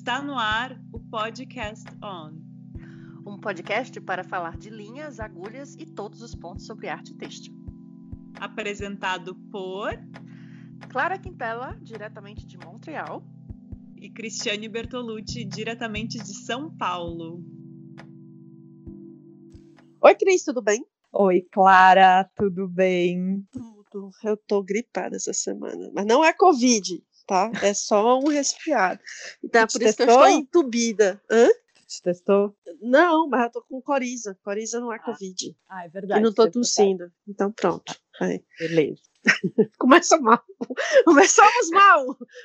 Está no ar o Podcast On. Um podcast para falar de linhas, agulhas e todos os pontos sobre arte têxtil. Apresentado por Clara Quintela, diretamente de Montreal. E Cristiane Bertolucci, diretamente de São Paulo. Oi, Cris, tudo bem? Oi, Clara, tudo bem? Tudo. Eu tô gripada essa semana, mas não é Covid, tá? É só um resfriado. Então é por isso que eu estou entubida. Hã? Te testou? Não, mas eu tô com coriza. Coriza não é Covid. Ah, é verdade. E não tô tossindo. Então pronto. Aí. Beleza. Começa mal. Começamos mal.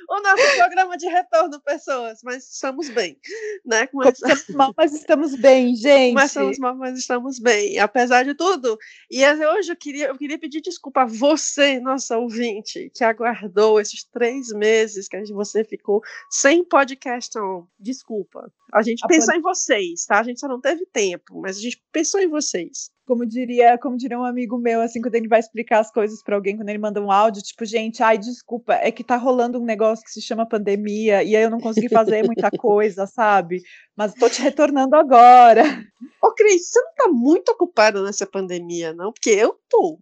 O nosso programa de retorno, pessoas, mas estamos bem. Né? Começa... Começamos mal, mas estamos bem, gente. Começamos mal, mas estamos bem. Apesar de tudo. E hoje eu queria, eu queria pedir desculpa a você, nossa ouvinte, que aguardou esses três meses que você ficou sem podcast on. Desculpa. A gente a pensou em vocês, tá? A gente só não teve tempo, mas a gente pensou em vocês como diria, como diria um amigo meu, assim, quando ele vai explicar as coisas para alguém, quando ele manda um áudio, tipo, gente, ai, desculpa, é que tá rolando um negócio que se chama pandemia, e aí eu não consegui fazer muita coisa, sabe? Mas tô te retornando agora. Ô, Cris, você não tá muito ocupada nessa pandemia, não? Porque eu tô.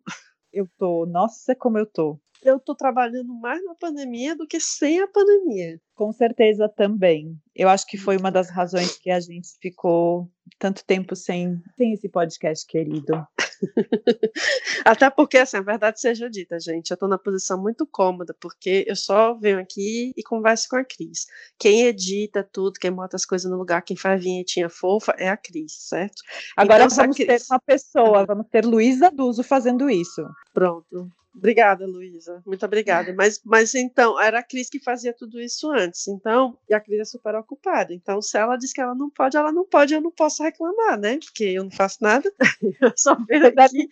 Eu tô, nossa, como eu tô. Eu tô trabalhando mais na pandemia do que sem a pandemia. Com certeza também. Eu acho que foi uma das razões que a gente ficou tanto tempo sem, sem esse podcast querido. Até porque, assim, a verdade seja dita, gente, eu estou na posição muito cômoda, porque eu só venho aqui e converso com a Cris. Quem edita tudo, quem bota as coisas no lugar, quem faz vinhetinha fofa é a Cris, certo? Agora então, vamos Cris... ter uma pessoa, vamos ter Luísa Duso fazendo isso. Pronto. Obrigada, Luísa. Muito obrigada. Mas, mas então, era a Cris que fazia tudo isso antes. Então, e a Cris é super ocupada. Então, se ela diz que ela não pode, ela não pode, eu não posso reclamar, né? Porque eu não faço nada. eu só vejo aqui.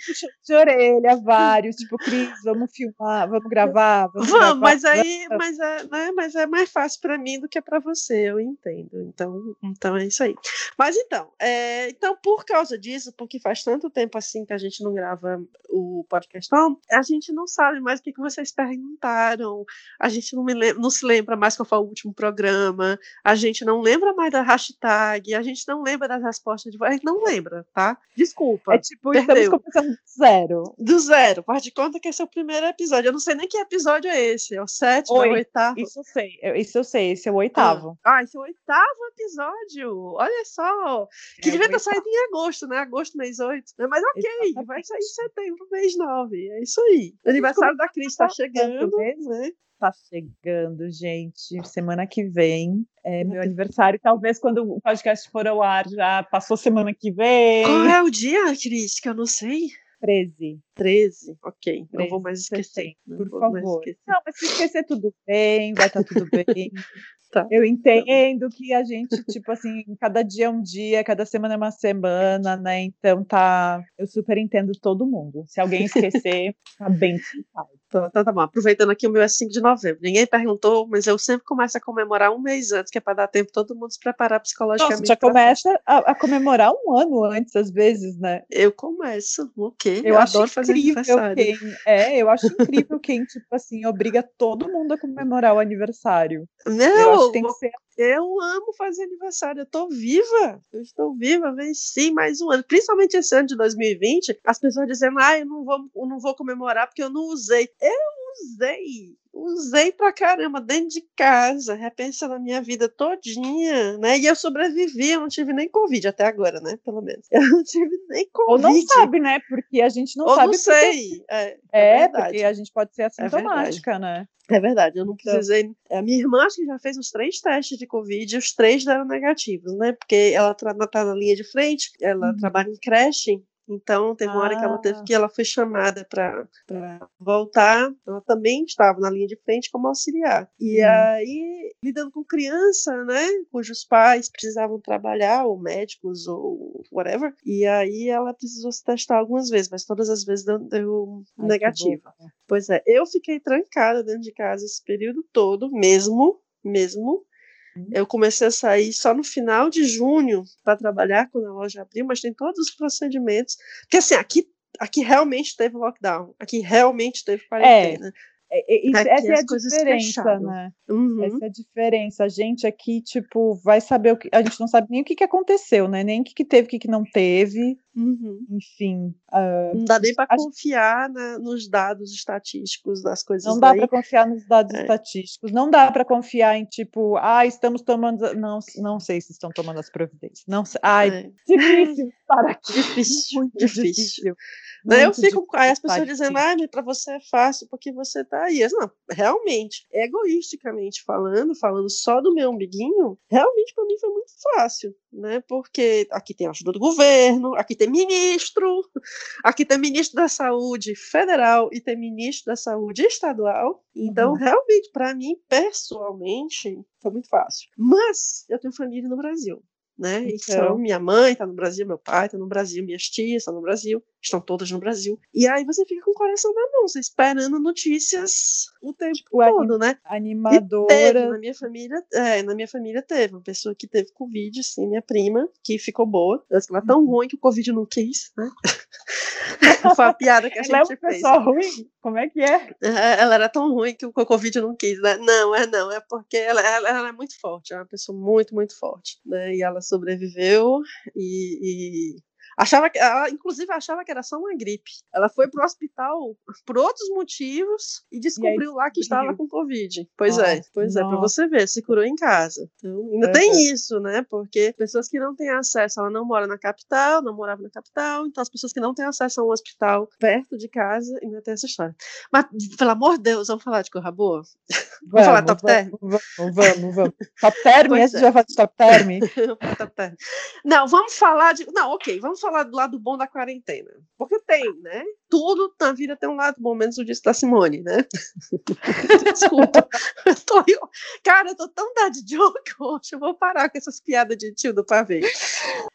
de orelha, vários, tipo, Cris, vamos filmar, vamos gravar. Vamos, vamos gravar, mas aí, mas é, né, mas é mais fácil para mim do que para você, eu entendo. Então, então é isso aí. Mas então, é, então, por causa disso, porque faz tanto tempo assim que a gente não grava o podcast, a gente não sabe mais o que, que vocês perguntaram, a gente não, lembra, não, se lembra mais qual foi o último programa, a gente não lembra mais da hashtag, a gente não lembra das respostas de gente não lembra, tá? Desculpa. É tipo, perdeu. estamos começando do zero. Do zero, faz de conta que esse é o primeiro episódio. Eu não sei nem que episódio é esse, é o sétimo, Oi, é o oitavo? Isso eu sei, isso eu sei, esse é o oitavo. Ah, ah esse é o oitavo episódio, olha só, que é devia ter saído em agosto, né? Agosto, mês oito, né? mas ok, vai sair em setembro, mês nove, é isso aí. Aniversário da Cris está chegando, né? Tá chegando, gente. Semana que vem é meu aniversário. Talvez quando o podcast for ao ar já passou semana que vem. Qual é o dia, Cris? Que eu não sei. 13. 13, ok. 13, não vou mais esquecer. Por favor. Esquecer. Não, mas se esquecer, tudo bem, vai estar tá tudo bem. Tá. Eu entendo que a gente, tipo assim, cada dia é um dia, cada semana é uma semana, né? Então tá. Eu super entendo todo mundo. Se alguém esquecer, tá bem Tá, tá, tá bom. Aproveitando aqui, o meu é 5 de novembro. Ninguém perguntou, mas eu sempre começo a comemorar um mês antes, que é para dar tempo todo mundo se preparar psicologicamente. Nossa, já começa a, a, comemorar um ano antes, às vezes, né? Eu começo, o quê? Eu, eu acho incrível quem. É, eu acho incrível quem, tipo assim, obriga todo mundo a comemorar o aniversário. Não, eu, tem que ser... eu amo fazer aniversário, eu tô viva, eu estou viva, venci mais um ano, principalmente esse ano de 2020, as pessoas dizendo, ah, eu não vou, eu não vou comemorar porque eu não usei. Eu usei, usei pra caramba dentro de casa, repensando a minha vida todinha, né? E eu sobrevivi, eu não tive nem Covid até agora, né? Pelo menos. Eu não tive nem Covid. Ou não sabe, né? Porque a gente não Ou sabe. não sei. Porque... É, é, é porque a gente pode ser é assintomática, é né? É verdade, eu não então precisei. A minha irmã acho que já fez uns três testes de Covid e os três deram negativos, né? Porque ela tá na linha de frente, ela uhum. trabalha em creche, então, teve uma ah. hora que ela teve ah. que ela foi chamada para voltar. Ela também estava na linha de frente como auxiliar. E hum. aí, lidando com criança, né, cujos pais precisavam trabalhar, ou médicos, ou whatever. E aí ela precisou se testar algumas vezes, mas todas as vezes deu, deu Ai, negativo. Pois é, eu fiquei trancada dentro de casa esse período todo, mesmo, mesmo. Eu comecei a sair só no final de junho para trabalhar quando a loja abriu, mas tem todos os procedimentos. Porque assim, aqui, aqui realmente teve lockdown, aqui realmente teve quarentena. É. É, é, essa é a diferença, né? Uhum. Essa é a diferença. A gente aqui, tipo, vai saber o que. A gente não sabe nem o que, que aconteceu, né? Nem o que, que teve, o que, que não teve. Uhum. Enfim. Uh, não dá nem para confiar na, nos dados estatísticos das coisas. Não dá para confiar nos dados é. estatísticos. Não dá para confiar em, tipo, ah, estamos tomando. Não, não sei se estão tomando as providências. Não sei. Ai, é. difícil para aqui. Difícil, muito difícil. difícil. Daí eu fico com as pessoas dizendo, ah, para você é fácil porque você tá aí. não, realmente, egoisticamente falando, falando só do meu umbiguinho, realmente para mim foi muito fácil, né? Porque aqui tem ajuda do governo, aqui tem ministro, aqui tem ministro da saúde federal e tem ministro da saúde estadual. Então, uhum. realmente, para mim, pessoalmente, foi muito fácil. Mas eu tenho família no Brasil né? Então, então minha mãe está no Brasil, meu pai está no Brasil, minhas tias estão no Brasil, estão todas no Brasil. E aí você fica com o coração na mão, você esperando notícias o tempo tipo, todo, né? Animadora. Teve, na minha família, é, na minha família teve uma pessoa que teve Covid, sim, minha prima, que ficou boa. Ela ficou tão uhum. ruim que o Covid não quis, né? Foi a piada que a gente ela é uma pessoa ruim? Como é que é? é? Ela era tão ruim que o Covid não quis, né? Não, é não, é porque ela, ela, ela é muito forte, é uma pessoa muito, muito forte, né? E ela sobreviveu e, e Achava que, ela, inclusive, achava que era só uma gripe. Ela foi pro hospital por outros motivos e descobriu e lá que estava com Covid. Pois é, pois é, para você ver, se curou em casa. Então, ainda é, tem é. isso, né? Porque pessoas que não têm acesso, ela não mora na capital, não morava na capital, então as pessoas que não têm acesso a um hospital perto de casa ainda tem essa história. Mas, pelo amor de Deus, vamos falar de corra boa? Vamos, vamos falar top term? Vamos, vamos, vamos. Top term? Esse é. já vai de top term? top term. Não, vamos falar de... Não, ok, vamos falar do lado bom da quarentena. Porque tem, né? Tudo na vida tem um lado bom, menos o disco da Simone, né? Desculpa. eu tô... Cara, eu tô tão dad joke hoje, eu vou parar com essas piadas de tio do pavê.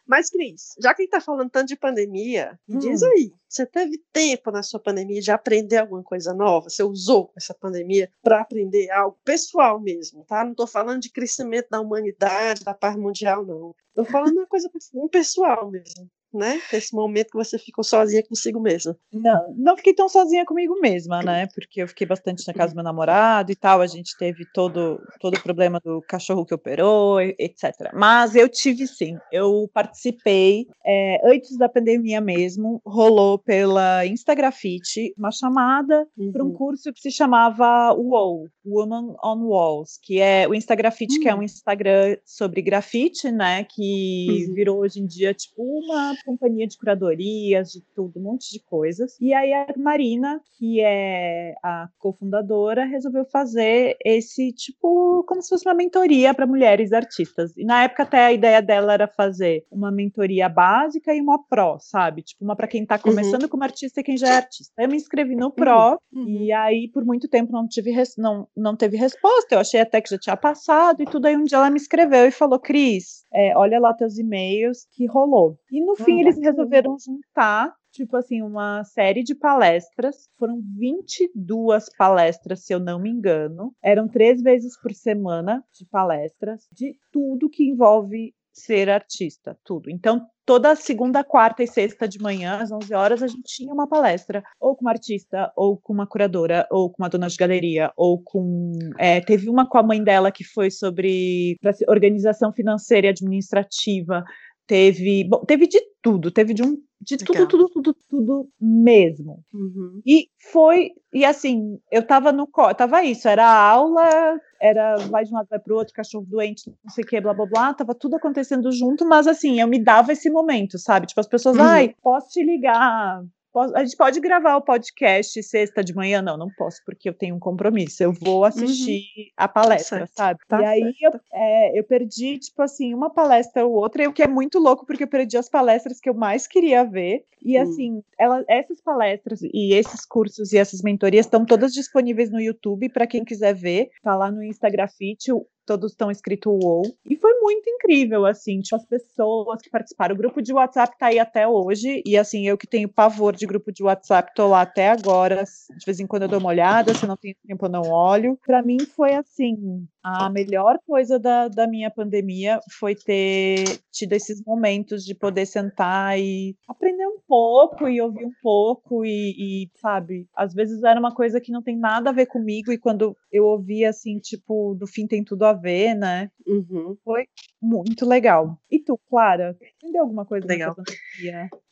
Mas, Cris, já que a gente tá falando tanto de pandemia, hum. diz aí, você teve tempo na sua pandemia de aprender alguma coisa nova? Você usou essa pandemia para aprender algo pessoal mesmo, tá? Não tô falando de crescimento da humanidade, da paz mundial, não. Tô falando uma coisa pessoal mesmo né? Esse momento que você ficou sozinha consigo mesma. Não, não fiquei tão sozinha comigo mesma, né? Porque eu fiquei bastante na casa do meu namorado e tal. A gente teve todo, todo o problema do cachorro que operou, etc. Mas eu tive sim. Eu participei é, antes da pandemia mesmo. Rolou pela Instagrafite uma chamada uhum. para um curso que se chamava WOW, Woman on Walls, que é o Instagrafite, uhum. que é um hum. Instagram sobre grafite, né? Que uhum. virou hoje em dia tipo uma companhia de curadorias, de tudo, um monte de coisas. E aí a Marina, que é a cofundadora, resolveu fazer esse tipo, como se fosse uma mentoria para mulheres artistas. E na época até a ideia dela era fazer uma mentoria básica e uma pró, sabe? Tipo, uma para quem está começando uhum. como artista e quem já é artista. Eu me inscrevi no pró uhum. e aí por muito tempo não tive não, não teve resposta. Eu achei até que já tinha passado e tudo aí um dia ela me escreveu e falou: "Cris, é, olha lá teus e-mails que rolou". E no fim eles resolveram juntar tipo assim, uma série de palestras. Foram 22 palestras, se eu não me engano. Eram três vezes por semana de palestras, de tudo que envolve ser artista, tudo. Então, toda segunda, quarta e sexta de manhã, às 11 horas, a gente tinha uma palestra, ou com uma artista, ou com uma curadora, ou com uma dona de galeria, ou com. É, teve uma com a mãe dela que foi sobre organização financeira e administrativa teve, bom, teve de tudo, teve de um de tudo, tudo, tudo, tudo mesmo. Uhum. E foi, e assim, eu tava no, tava isso, era aula, era vai de um lado, vai pro outro, cachorro doente, não sei o que, blá, blá, blá, tava tudo acontecendo junto, mas assim, eu me dava esse momento, sabe? Tipo, as pessoas, uhum. ai, posso te ligar a gente pode gravar o podcast sexta de manhã? Não, não posso, porque eu tenho um compromisso. Eu vou assistir uhum. a palestra, certo. sabe? Tá e aí eu, é, eu, perdi, tipo assim, uma palestra ou outra, o que é muito louco, porque eu perdi as palestras que eu mais queria ver. E assim, ela, essas palestras e esses cursos e essas mentorias estão todas disponíveis no YouTube para quem quiser ver. Tá lá no Instagram Fit, todos estão escrito WoW. E foi muito incrível incrível, assim, tipo, as pessoas que participaram. O grupo de WhatsApp tá aí até hoje, e assim, eu que tenho pavor de grupo de WhatsApp, tô lá até agora. De vez em quando eu dou uma olhada, se não tenho tempo eu não olho. Para mim foi assim, a melhor coisa da, da minha pandemia foi ter tido esses momentos de poder sentar e aprender um pouco e ouvir um pouco e, e, sabe, às vezes era uma coisa que não tem nada a ver comigo e quando eu ouvia assim, tipo, do fim tem tudo a ver, né? Uhum. Foi muito legal. E tu, Clara, entendeu alguma coisa legal?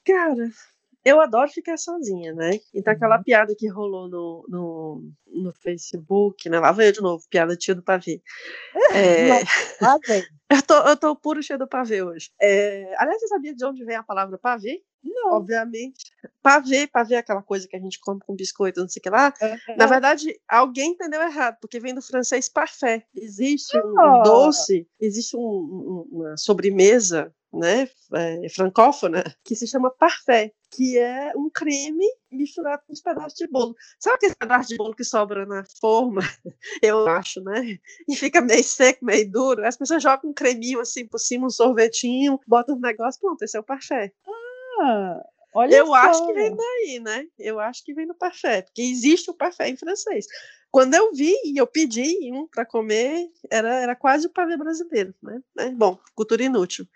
Cara, eu adoro ficar sozinha, né? Então aquela uhum. piada que rolou no, no, no Facebook, né? Lá eu de novo, piada tia do pavê. É... Lá vem. eu, tô, eu tô puro cheio do pavê hoje. É... Aliás, você sabia de onde vem a palavra pavê? Não. Obviamente. Pavê, pavê é aquela coisa que a gente come com biscoito, não sei o que lá. É. Na verdade, alguém entendeu errado, porque vem do francês parfait. Existe um, um doce, existe um, uma sobremesa né, é, francófona, que se chama parfait, que é um creme misturado com uns pedaços de bolo. Sabe aquele pedaço de bolo que sobra na forma? Eu acho, né? E fica meio seco, meio duro. As pessoas jogam um creminho assim por cima, um sorvetinho, botam um negócio, pronto, esse é o parfait. Ah, olha Eu só. acho que vem daí, né? Eu acho que vem do parfait, porque existe o parfait em francês. Quando eu vi e eu pedi um para comer, era, era quase o pavê brasileiro, né? Bom, cultura inútil.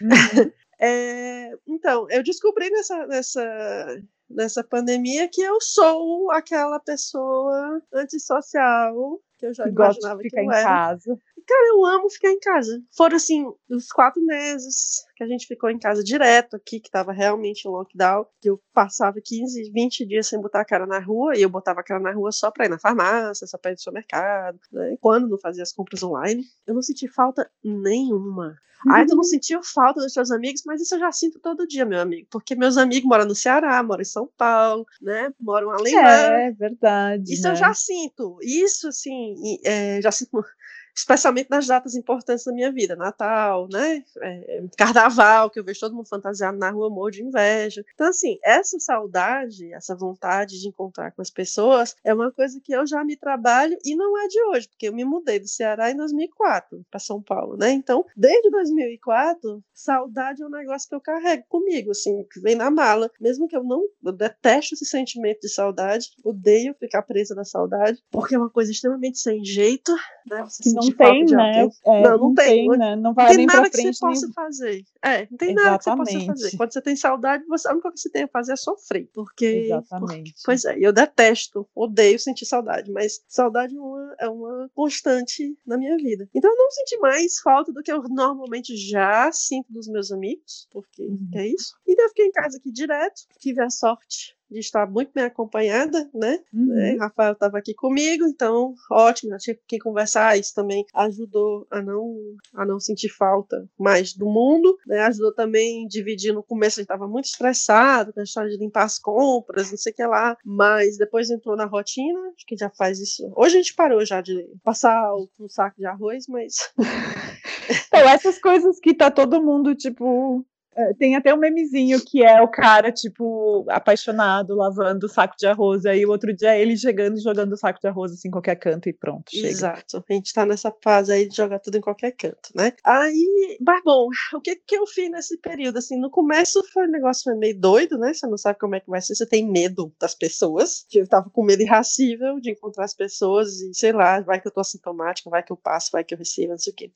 Uhum. é, então, eu descobri nessa, nessa, nessa pandemia que eu sou aquela pessoa antissocial que eu já que imaginava gosta de ficar que em era. casa. Cara, eu amo ficar em casa. Foram, assim, os quatro meses que a gente ficou em casa direto aqui, que tava realmente em lockdown, que eu passava 15, 20 dias sem botar a cara na rua, e eu botava a cara na rua só pra ir na farmácia, só pra ir no supermercado, né? Quando não fazia as compras online, eu não senti falta nenhuma. Ai, tu não sentiu falta dos seus amigos, mas isso eu já sinto todo dia, meu amigo. Porque meus amigos moram no Ceará, moram em São Paulo, né? Moram além É, verdade. Isso né? eu já sinto. Isso, assim, é, já sinto especialmente nas datas importantes da minha vida, Natal, né, é, Carnaval, que eu vejo todo mundo fantasiado na rua, morro de inveja. Então, assim, essa saudade, essa vontade de encontrar com as pessoas é uma coisa que eu já me trabalho e não é de hoje, porque eu me mudei do Ceará em 2004 para São Paulo, né? Então, desde 2004, saudade é um negócio que eu carrego comigo, assim, que vem na mala, mesmo que eu não, eu detesto esse sentimento de saudade, odeio ficar presa na saudade, porque é uma coisa extremamente sem jeito, né? Você não falta tem, de né? É, Não, não tem. né? Não Não vai tem nem nada pra que você frente. possa nem... fazer. É, não tem nada que você possa Exatamente. fazer. Quando você tem saudade, você, a única coisa que você tem a fazer é sofrer. Porque. Exatamente. porque- pois é, eu detesto, odeio sentir saudade, mas saudade é uma, é uma constante na minha vida. Então eu não senti mais falta do que eu normalmente já sinto dos meus amigos, porque Uhum. é isso. Então eu fiquei em casa aqui direto, tive a sorte de estar muito bem acompanhada, né? Uhum. né? Rafael estava aqui comigo, então ótimo, já tinha com quem conversar. Isso também ajudou a não, a não sentir falta mais do mundo, né? Ajudou também dividir. No começo a gente estava muito estressado com a história de limpar as compras, não sei o que lá, mas depois entrou na rotina, acho que já faz isso. Hoje a gente parou já de passar um saco de arroz, mas Então, essas coisas que tá todo mundo, tipo. É, Tem até um memezinho que é o cara, tipo, apaixonado, lavando o saco de arroz. Aí o outro dia é ele chegando e jogando o saco de arroz assim em qualquer canto e pronto, chega. Exato. A gente tá nessa fase aí de jogar tudo em qualquer canto, né? Aí, mas bom, o que que eu fiz nesse período? Assim, no começo foi um negócio meio doido, né? Você não sabe como é que vai ser, você tem medo das pessoas. Eu tava com medo irracível de encontrar as pessoas e, sei lá, vai que eu tô assintomática, vai que eu passo, vai que eu recebo, não sei o quê.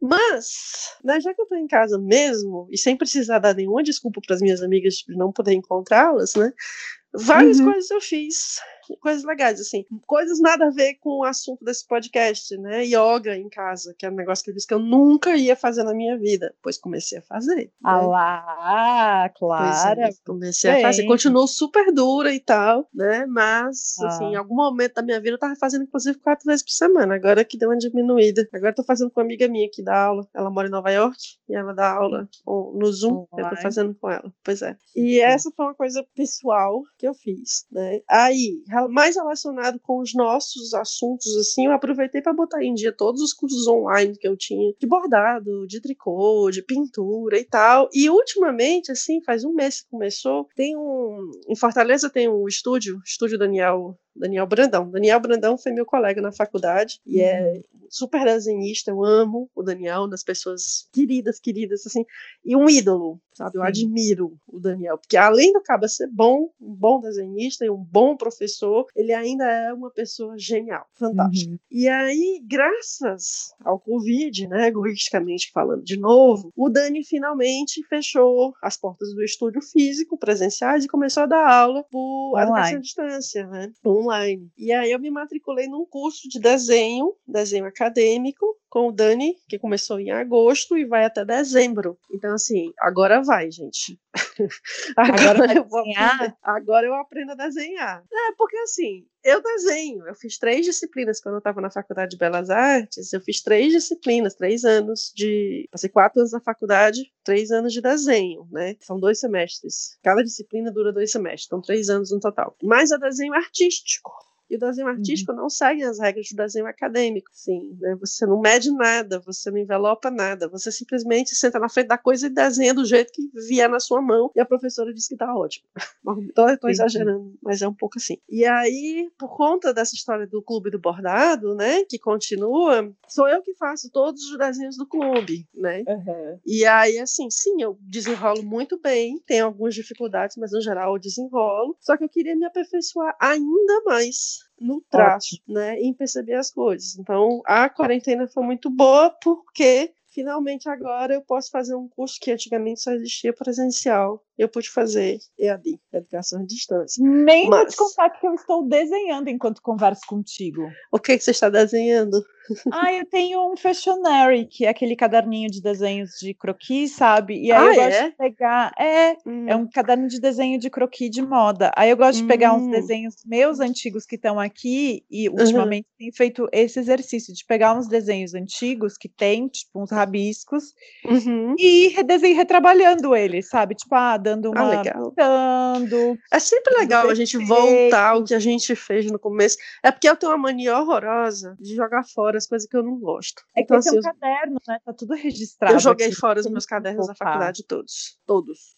Mas, né, já que eu tô em casa mesmo, e sem precisar dar nenhuma desculpa para as minhas amigas de não poder encontrá-las, né? Várias Uhum. coisas eu fiz, coisas legais, assim, coisas nada a ver com o assunto desse podcast, né? Yoga em casa, que é um negócio que eu disse que eu nunca ia fazer na minha vida, pois comecei a fazer. Ah né? lá, Pois é, Clara. comecei a fazer, bem. continuou super dura e tal, né? Mas, Ah. assim, em algum momento da minha vida eu tava fazendo, inclusive, quatro vezes por semana. Agora que deu uma diminuída. Agora eu tô fazendo com uma amiga minha que dá aula. Ela mora em Nova York e ela dá aula no Zoom. Eu tô Online. fazendo com ela. Pois é. E essa foi uma coisa pessoal que eu fiz, né? Aí, mais relacionado com os nossos assuntos, assim, eu aproveitei para botar em dia todos os cursos online que eu tinha de bordado, de tricô, de pintura e tal. E ultimamente, assim, faz um mês que começou, tem um. Em Fortaleza tem um estúdio, Estúdio Daniel Daniel Brandão. Daniel Brandão foi meu colega na faculdade e é super desenhista, eu amo o Daniel, das pessoas queridas, queridas, assim, e um ídolo, sabe? Eu Sim. admiro o Daniel, porque além do Caba ser bom, um bom desenhista e um bom professor, ele ainda é uma pessoa genial, fantástica. Uhum. E aí, graças ao Covid, né, egoisticamente falando de novo, o Dani finalmente fechou as portas do estúdio físico, presenciais, e começou a dar aula por educação à distância, né, online. E aí eu me matriculei num curso de desenho, desenho acadêmico, com o Dani, que começou em agosto e vai até dezembro. Então, assim, agora vai, gente. agora, agora eu vou aprender, agora eu aprendo a desenhar. É, porque assim, eu desenho. Eu fiz três disciplinas quando eu estava na Faculdade de Belas Artes. Eu fiz três disciplinas, três anos de. Passei quatro anos na faculdade, três anos de desenho, né? São dois semestres. Cada disciplina dura dois semestres, então três anos no total. Mas é desenho artístico. E o desenho artístico uhum. não segue as regras do desenho acadêmico, sim. Né? Você não mede nada, você não envelopa nada, você simplesmente senta na frente da coisa e desenha do jeito que vier na sua mão e a professora diz que tá ótimo. Estou tô exagerando, mas é um pouco assim. E aí, por conta dessa história do clube do bordado, né, que continua, sou eu que faço todos os desenhos do clube, né? Uhum. E aí, assim, sim, eu desenrolo muito bem, tenho algumas dificuldades, mas no geral eu desenrolo. Só que eu queria me aperfeiçoar ainda mais no traço, né, em perceber as coisas. Então, a quarentena foi muito boa porque finalmente agora eu posso fazer um curso que antigamente só existia presencial eu pude fazer EAD, Educação à Distância. Nem Mas... vou te contar que eu estou desenhando enquanto converso contigo. O que, que você está desenhando? Ah, eu tenho um Fashionary, que é aquele caderninho de desenhos de croquis, sabe? E aí ah, eu gosto é? de pegar. É, hum. é um caderno de desenho de croquis de moda. Aí eu gosto hum. de pegar uns hum. desenhos meus antigos que estão aqui, e ultimamente uhum. tenho feito esse exercício de pegar uns desenhos antigos que tem, tipo, uns rabiscos, uhum. e redesenho retrabalhando eles, sabe? Tipo, ah, dando ah, uma. Ah, legal. Pintando, é sempre legal a gente voltar ao que a gente fez no começo. É porque eu tenho uma mania horrorosa de jogar fora as coisas que eu não gosto. É que então, assim, é um eu... caderno, né? Tá tudo registrado. Eu joguei aqui, fora os meus cadernos da faculdade todos. Todos.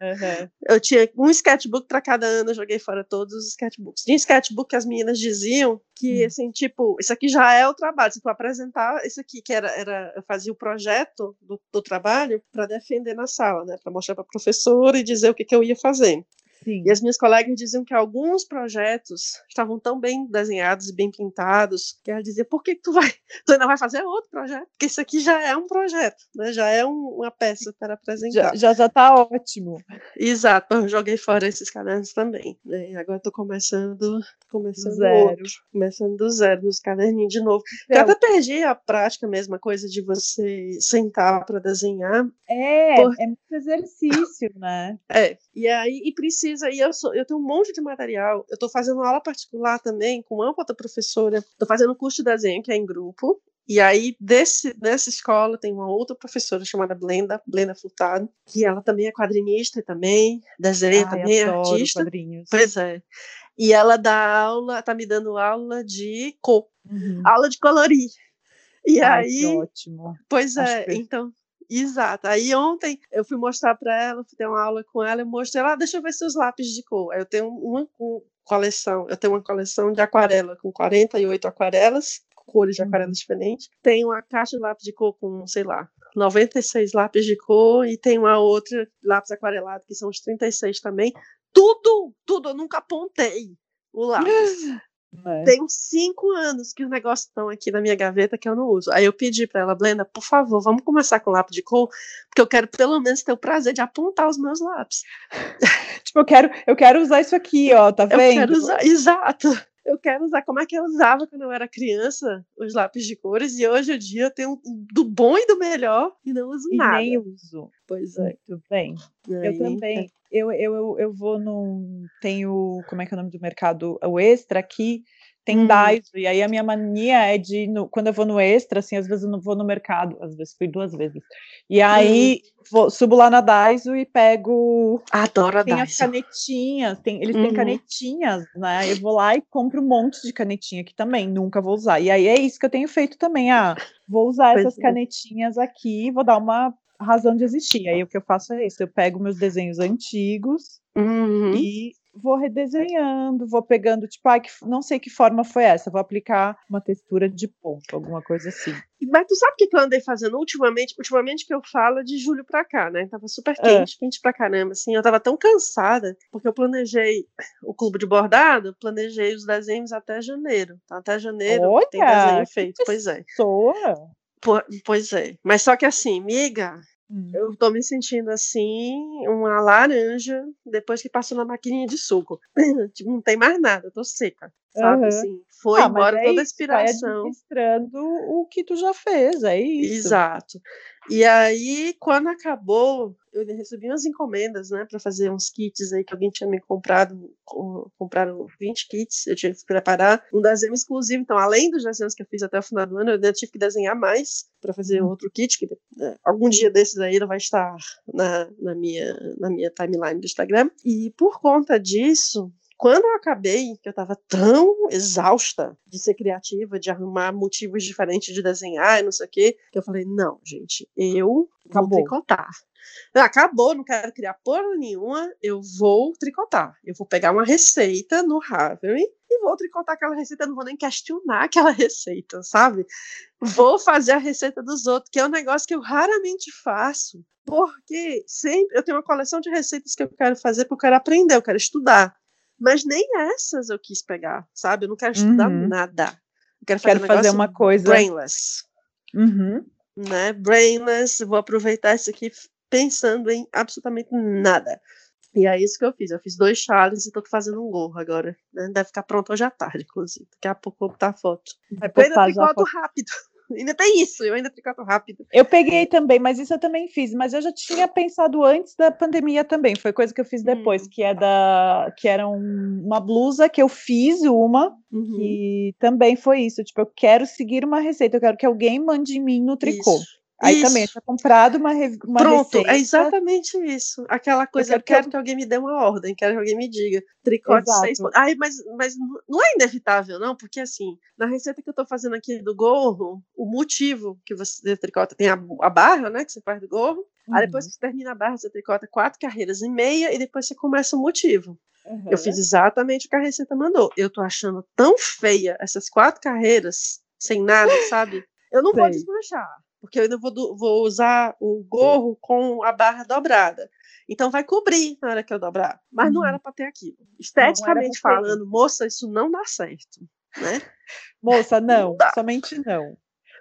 Uhum. Eu tinha um sketchbook para cada ano, eu joguei fora todos os sketchbooks. Tinha sketchbook que as meninas diziam que, hum. assim, tipo, isso aqui já é o trabalho. Se tu apresentar isso aqui, que era, era eu fazia o projeto do, do trabalho para defender na sala, né? Para mostrar para a professora e dizer o que, que eu ia fazer. Sim. E as minhas colegas diziam que alguns projetos estavam tão bem desenhados e bem pintados que ela dizia: por que, que tu vai, tu ainda vai fazer outro projeto? Porque isso aqui já é um projeto, né? já é um, uma peça para apresentar. Já, já, tá ótimo. Exato, eu joguei fora esses cadernos também. Né? Agora estou começando, começando zero. Outro, começando do zero, nos caderninhos de novo. Eu até perdi a prática mesmo, a coisa de você sentar para desenhar. É, por... é muito exercício, né? É, e aí e precisa precisa, e eu, sou, eu tenho um monte de material. Eu estou fazendo aula particular também com uma outra professora. Estou fazendo curso de desenho que é em grupo. E aí, desse, nessa escola, tem uma outra professora chamada Blenda, Blenda Furtado, que ela também é quadrinista também, desenha Ai, também, é artista. Quadrinhos. Pois é. E ela dá aula, tá me dando aula de cor, uhum. aula de colorir. E Ai, aí. ótimo. Pois é, que... então Exato. Aí ontem eu fui mostrar para ela, fui ter uma aula com ela, eu mostrei lá, ah, deixa eu ver seus lápis de cor. Aí eu tenho uma coleção, eu tenho uma coleção de aquarela com 48 aquarelas, cores de aquarela uhum. diferentes. Tem uma caixa de lápis de cor com, sei lá, 96 lápis de cor e tem uma outra lápis aquarelado que são os 36 também. Tudo, tudo, eu nunca apontei o lápis. É. Tem uns cinco anos que os negócios estão aqui na minha gaveta que eu não uso. Aí eu pedi para ela, Blenda, por favor, vamos começar com lápis de cor, porque eu quero pelo menos ter o prazer de apontar os meus lápis. tipo, eu quero, eu quero usar isso aqui, ó, tá vendo? Eu quero usar, exato. Eu quero usar como é que eu usava quando eu era criança os lápis de cores e hoje em dia eu tenho do bom e do melhor e não uso e nada. Nem uso. Pois é. Muito bem. Aí, eu também eu, eu, eu vou no. Tenho. Como é que é o nome do mercado? O extra aqui. Tem hum. Daiso, e aí a minha mania é de, no, quando eu vou no extra, assim, às vezes eu não vou no mercado, às vezes fui duas vezes. E aí hum. vou, subo lá na Daiso e pego. Adoro a tem Daiso. as canetinhas, tem, eles uhum. têm canetinhas, né? Eu vou lá e compro um monte de canetinha aqui também, nunca vou usar. E aí é isso que eu tenho feito também. Ah, vou usar pois essas é. canetinhas aqui, vou dar uma razão de existir. Aí o que eu faço é isso: eu pego meus desenhos antigos uhum. e vou redesenhando, vou pegando, tipo, ah, que, não sei que forma foi essa, vou aplicar uma textura de ponto, alguma coisa assim. Mas tu sabe o que eu andei fazendo ultimamente? Ultimamente que eu falo de julho pra cá, né? Tava super quente, ah. quente pra caramba, assim. Eu tava tão cansada, porque eu planejei o clube de bordado, planejei os desenhos até janeiro. Tá? Até janeiro Olha, tem desenho feito, pois é. Pessoa. Pois é. Mas só que assim, miga, Hum. Eu tô me sentindo assim, uma laranja, depois que passou na maquininha de suco. tipo, não tem mais nada, tô seca. Sabe uhum. assim? Foi ah, embora é toda a inspiração. administrando o que tu já fez, é isso. Exato. E aí, quando acabou, eu recebi umas encomendas, né, para fazer uns kits aí que alguém tinha me comprado, compraram 20 kits, eu tinha que preparar um desenho exclusivo. Então, além dos desenhos que eu fiz até o final do ano, eu ainda tive que desenhar mais para fazer uhum. outro kit, que né, algum dia desses aí vai estar na, na, minha, na minha timeline do Instagram. E por conta disso, quando eu acabei, que eu estava tão exausta de ser criativa, de arrumar motivos diferentes de desenhar e não sei o quê, que eu falei, não, gente, eu Acabou. vou tricotar. Acabou, não quero criar porra nenhuma, eu vou tricotar. Eu vou pegar uma receita no Ravelry e vou tricotar aquela receita, não vou nem questionar aquela receita, sabe? Vou fazer a receita dos outros, que é um negócio que eu raramente faço, porque sempre eu tenho uma coleção de receitas que eu quero fazer porque eu quero aprender, eu quero estudar. Mas nem essas eu quis pegar, sabe? Eu não quero estudar uhum. nada. Eu quero fazer, quero um fazer uma coisa. Brainless. Uhum. Né? Brainless, vou aproveitar isso aqui pensando em absolutamente nada. E é isso que eu fiz. Eu fiz dois chales e tô fazendo um gorro agora. Né? Deve ficar pronto hoje à tarde, inclusive. Daqui a pouco eu vou botar a foto. Vai eu ainda tricoto rápido. Ainda tem isso, eu ainda tricoto rápido. Eu peguei também, mas isso eu também fiz. Mas eu já tinha pensado antes da pandemia também. Foi coisa que eu fiz depois, hum. que é da. que era um, uma blusa que eu fiz uma. Uhum. E também foi isso. Tipo, eu quero seguir uma receita, eu quero que alguém mande em mim no tricô. Isso. Aí isso. também, tinha comprado uma, uma Pronto, receita. é exatamente isso. Aquela coisa, eu quero, eu quero que, alguém me dê uma ordem, quero que alguém me diga. Tricote Exato. seis Ai, mas, mas não é inevitável, não, porque assim, na receita que eu tô fazendo aqui do gorro, o motivo que você tricota tem a, a barra, né, que você faz do gorro. Uhum. Aí depois uhum. que você termina a barra, você tricota quatro carreiras e meia e depois você começa o motivo. Uhum. Eu fiz exatamente o que a receita mandou. Eu tô achando tão feia essas quatro carreiras, sem nada, sabe? Eu não Sei. vou desmanchar porque eu ainda vou, vou usar o gorro com a barra dobrada. Então vai cobrir na hora que eu dobrar. Mas uhum. não era para ter aquilo. Esteticamente falando, moça, isso não dá certo, né? Moça, não, não somente não.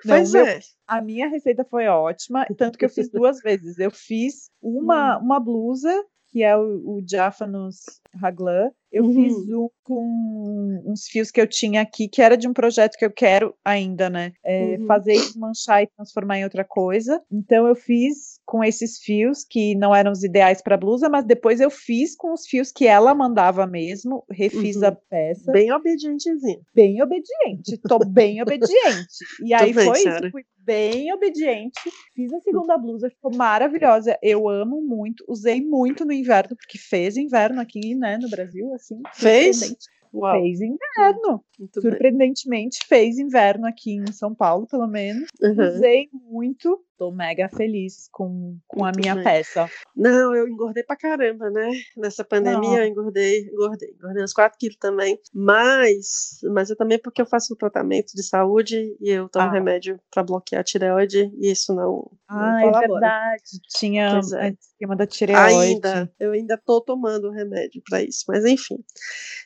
Não, meu, é. A minha receita foi ótima, tanto que eu fiz duas vezes. Eu fiz uma, hum. uma blusa, que é o, o Diaphanous Raglan, eu uhum. fiz um com uns fios que eu tinha aqui, que era de um projeto que eu quero ainda, né? É, uhum. Fazer desmanchar e transformar em outra coisa. Então eu fiz com esses fios que não eram os ideais para blusa, mas depois eu fiz com os fios que ela mandava mesmo, refiz uhum. a peça. Bem obedientezinho. Bem obediente, tô bem obediente. E aí bem, foi isso, fui bem obediente. Fiz a segunda blusa, ficou maravilhosa. Eu amo muito, usei muito no inverno, porque fez inverno aqui, né, no Brasil, assim. Fez? Uau. Fez inverno. Muito Surpreendentemente, bem. fez inverno aqui em São Paulo, pelo menos. Uhum. Usei muito. Tô mega feliz com, com a minha bem. peça. Não, eu engordei pra caramba, né? Nessa pandemia Não. eu engordei, engordei, engordei uns 4 quilos também. Mas, mas eu também porque eu faço um tratamento de saúde e eu tomo ah. remédio para bloquear a tireoide e isso não. Ah, não é verdade. Tinha é. esquema da tireoide. Ainda, eu ainda tô tomando remédio para isso, mas enfim.